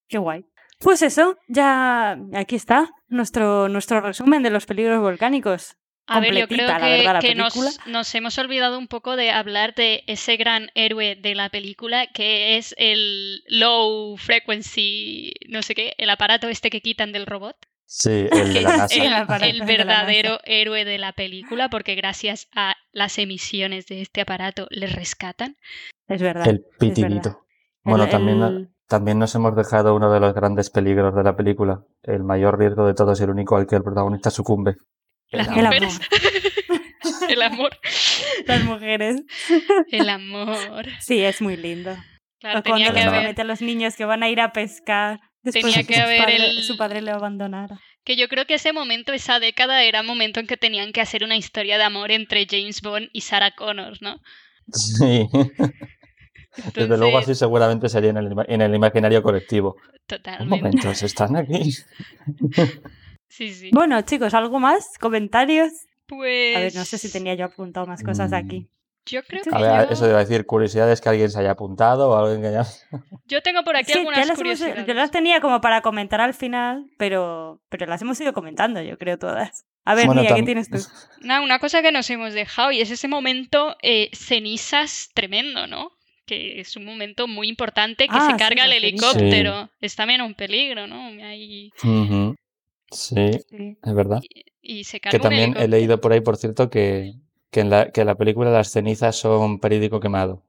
Qué guay. Pues eso, ya aquí está nuestro, nuestro resumen de los peligros volcánicos. A ver, yo creo la que, verdad, la que nos, hemos olvidado un poco de hablar de ese gran héroe de la película, que es el low frequency, no sé qué, el aparato este que quitan del robot. Sí, el de la NASA. El, el aparato el de la verdadero NASA. héroe de la película, porque gracias a las emisiones de este aparato le rescatan. Es verdad. El verdad. pitidito. Bueno, El- también, el- también nos hemos dejado uno de los grandes peligros de la película. El mayor riesgo de todos y el único al que el protagonista sucumbe. Las El mujeres. el amor. Las mujeres. El amor. Sí, es muy lindo. Claro, O cuando tenía que les haber- promete a los niños que van a ir a pescar después Tenía de que, haber padre, el- su padre le abandonara. Que yo creo que ese momento, esa década, era un momento en que tenían que hacer una historia de amor entre James Bond y Sarah Connor, ¿no? Sí. Desde luego así seguramente sería en el, en el imaginario colectivo. Un Totalmente. momento, ¿están aquí? Sí, sí. Bueno, chicos, ¿algo más? ¿Comentarios? Pues. A ver, no sé si tenía yo apuntado más cosas Mm. aquí. Yo creo que A ver, yo... eso iba a decir, curiosidades que alguien se haya apuntado o alguien que haya... yo tengo por aquí Sí, algunas ya las hemos- curiosidades. yo las tenía como para comentar al final, pero, pero las hemos ido comentando, yo creo, todas. A ver, Bueno, Nia, ¿qué tienes tú? Nah, una cosa que nos hemos dejado y es ese momento eh, cenizas tremendo, ¿no? Que es un momento muy importante que Ah, se sí, carga el helicóptero. Es también un peligro, ¿no? Ahí- Ujú. Sí, Sí. es verdad. y se carga Que también he leído por ahí, por cierto, que, que, en la, que en la película las cenizas son periódico quemado.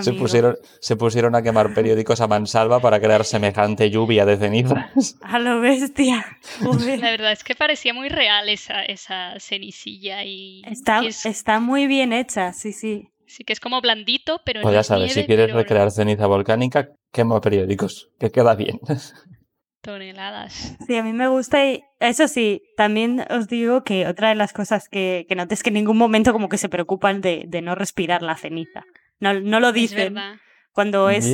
Se pusieron, se pusieron a quemar periódicos a mansalva para crear semejante lluvia de cenizas. A lo bestia. Joder. La verdad es que parecía muy real esa, esa cenicilla y Está, es- está muy bien hecha, sí, sí. sí que es como blandito, pero Pues no ya es sabes, si quieres pero recrear ceniza volcánica, quema periódicos, que queda bien. toneladas. Sí, a mí me gusta y eso sí, también os digo que otra de las cosas que, que noté es que en ningún momento como que se preocupan de, de no respirar la ceniza. No, no lo dicen cuando es,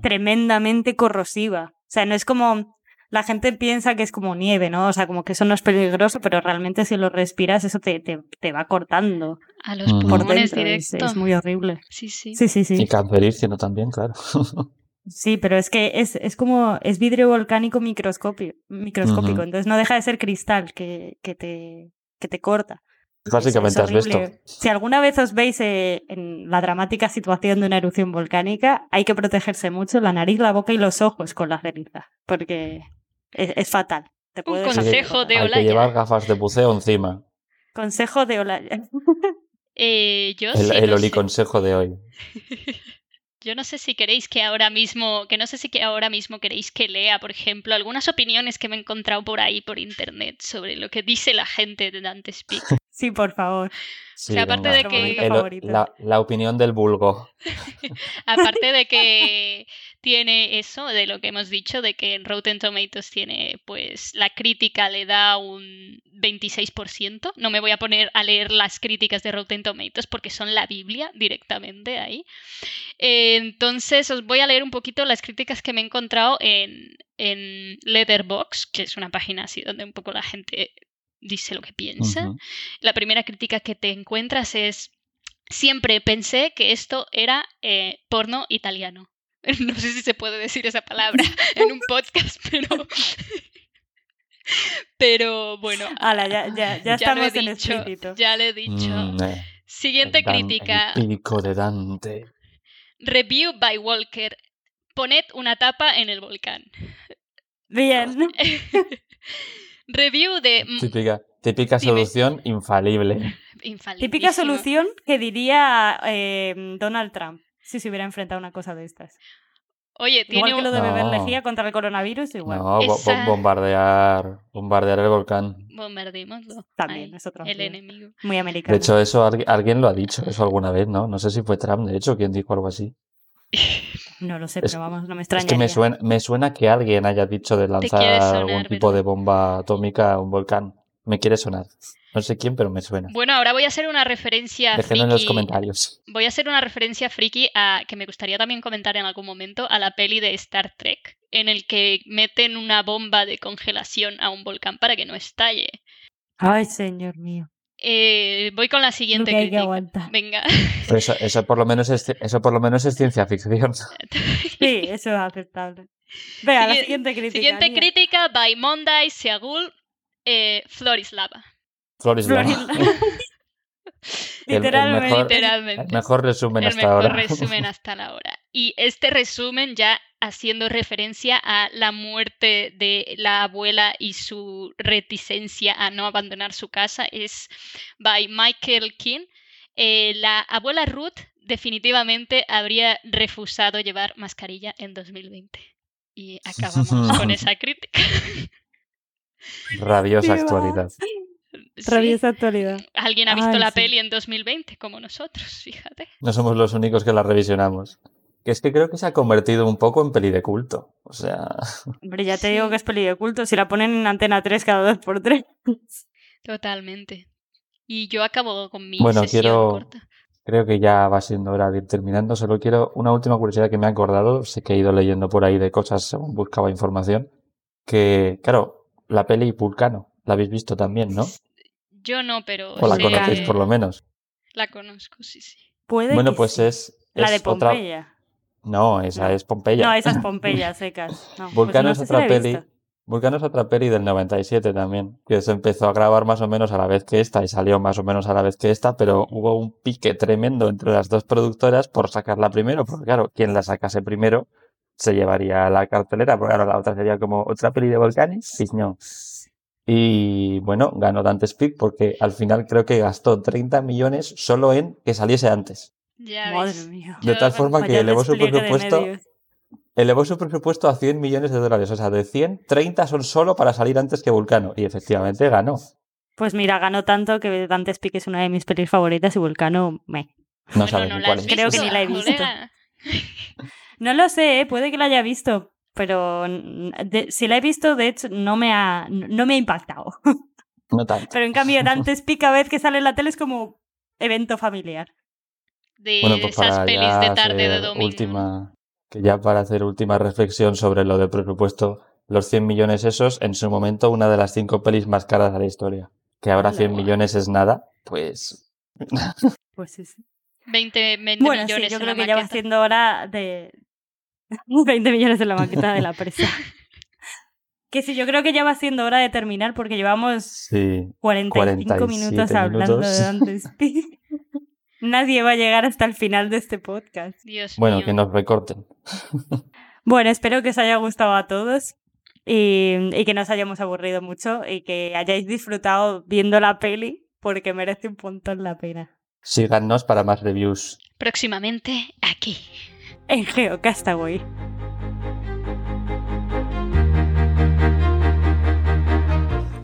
tremendamente corrosiva. O sea, no es como... La gente piensa que es como nieve, ¿no? O sea, como que eso no es peligroso, pero realmente si lo respiras eso te, te, te va cortando A los pulmones dentro. Es, directo. es muy horrible. Sí, sí. Sí, sí, Y sí. cancerígeno también, claro. Sí, pero es que es, es como, es vidrio volcánico microscópico, microscópico, entonces no deja de ser cristal que, que, te, que te corta. Básicamente es has visto. horrible. Si alguna vez os veis eh, en la dramática situación de una erupción volcánica, hay que protegerse mucho la nariz, la boca y los ojos con la ceniza, porque es, es fatal. Te Un consejo de Hay que Olaya. llevar gafas de buceo encima. Consejo de Olaya. Eh, yo El, sí, el no sé. oliconsejo de hoy. Yo no sé si queréis que ahora mismo, que no sé si que ahora mismo queréis que lea, por ejemplo, algunas opiniones que me he encontrado por ahí por internet sobre lo que dice la gente de Dante Speak. Sí, por favor. Sí, sea, aparte venga. de que- El- la, la opinión del vulgo. Aparte de que tiene eso, de lo que hemos dicho, de que en Rotten Tomatoes tiene, pues, la crítica le da un 26%. No me voy a poner a leer las críticas de Rotten Tomatoes porque son la Biblia directamente ahí. Eh, Entonces, os voy a leer un poquito las críticas que me he encontrado en, en Letterboxd, que es una página así donde un poco la gente dice lo que piensa. La primera crítica que te encuentras es, siempre pensé que esto era eh, porno italiano. No sé si se puede decir esa palabra en un podcast, pero... Pero bueno, Ala, ya, ya, ya, ya lo he estamos en dicho, ya lo he dicho. Mm, eh, Siguiente Dan- crítica. El de Dante. Review by Walker. Poned una tapa en el volcán. Bien. Review de... mm, Típica, típica Dime. solución infalible. Típica solución que diría eh, Donald Trump si se hubiera enfrentado a una cosa de estas. Oye, tiene Igual que un... lo de beber No. lejía contra el coronavirus, igual. No, bo- bombardear, bombardear el volcán. Bombardémoslo. También otra El enemigo. Muy De americano. hecho, eso alguien, alguien lo ha dicho, eso alguna vez, ¿no? No sé si fue Trump, de hecho, quien dijo algo así. no lo sé, es- pero vamos, no me Es extrañaría. que me suena, me suena que alguien haya dicho de lanzar sonar, algún tipo de bomba atómica a un volcán. Me quiere sonar. No sé quién, pero me suena. Bueno, ahora voy a hacer una referencia Déjenlo en los comentarios. Voy a hacer una referencia friki a que me gustaría también comentar en algún momento a la peli de Star Trek, en el que meten una bomba de congelación a un volcán para que no estalle. Ay, señor mío. Eh, voy con la siguiente crítica. Venga. Pero eso, eso por lo menos es, eso por lo menos es ciencia ficción. Sí, eso es aceptable. Venga, la Sigui- siguiente crítica. Siguiente crítica by Monday Seagul eh, Florislava. Florislava. Florida. El- el Literalmente. mejor- Literalmente. El mejor resumen el hasta mejor ahora. resumen hasta la hora. Y este resumen ya haciendo referencia a la muerte de la abuela y su reticencia a no abandonar su casa, es by Michael King. Eh, la abuela Ruth definitivamente habría refusado llevar mascarilla en 2020. Y acabamos con esa crítica. Rabiosa actualidad. Rabiosa actualidad. Alguien ha visto la peli en 2020, como nosotros, fíjate. No somos los únicos que la revisionamos. Que es que creo que se ha convertido un poco en peli de culto. O sea. Hombre, ya te digo que es peli de culto. Si la ponen en antena 3 cada dos por tres. Totalmente. Y yo acabo con mi bueno, sesión quiero, corta. Creo que ya va siendo hora de ir terminando. Solo quiero una última curiosidad que me ha acordado. Sé que he ido leyendo por ahí de cosas según buscaba información. Que, claro, la peli Vulcano, la habéis visto también, ¿no? Yo no, pero. O la conocéis por lo menos. La conozco, sí, sí. Puede Bueno, que pues sí. es. La de otra- Pompeya. No, esa No. es Pompeya. No, esas Pompeya secas. No, pues Vulcano no es otra peli. Vulcano es otra peli del 97 también, que se empezó a grabar más o menos a la vez que esta y salió más o menos a la vez que esta, pero hubo un pique tremendo entre las dos productoras por sacarla primero, porque claro, quien la sacase primero se llevaría la cartelera, porque claro, la otra sería como otra peli de volcanes, pues no. Y bueno, ganó Dante Speed porque al final creo que gastó 30 millones solo en que saliese antes. Ya Madre ves. mía. De Yo- tal forma que elevó su presupuesto elevó su presupuesto a 100 millones de dólares. O sea, de 100, 30 son solo para salir antes que Vulcano. Y efectivamente ganó. Pues mira, ganó tanto que Dante's Peak es una de mis pelis favoritas y Vulcano me. No Bueno, sabes no ni la cuál es. Creo que ni la he visto. No lo sé, ¿eh? puede que la haya visto, pero de- si la he visto, de hecho, no me ha, no me ha impactado. No tanto. Pero en cambio, Dante's Peak a vez que sale en la tele es como evento familiar. De Bueno, pues esas para pelis de tarde de domingo. última, que ya para hacer última reflexión sobre lo de presupuesto, los 100 millones esos, en su momento una de las cinco pelis más caras de la historia. Que ahora Hola. 100 millones es nada, pues Pues sí, sí. 20, 20 Bueno, sí, millones yo en creo que ya va siendo hora de 20 millones en la maqueta de la presa. que sí, yo creo que ya va siendo hora de terminar porque llevamos sí. 45 minutos 47 hablando minutos. de Dante's Peak. Nadie va a llegar hasta el final de este podcast. Dios Bueno, mío. que nos recorten. Bueno, espero que os haya gustado a todos y, y que no os hayamos aburrido mucho y que hayáis disfrutado viendo la peli porque merece un montón la pena. Síganos para más reviews. Próximamente aquí. En GeoCastaway.